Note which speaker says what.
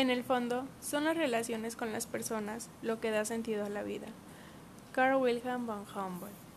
Speaker 1: En el fondo, son las relaciones con las personas lo que da sentido a la vida. Carl Wilhelm von Humboldt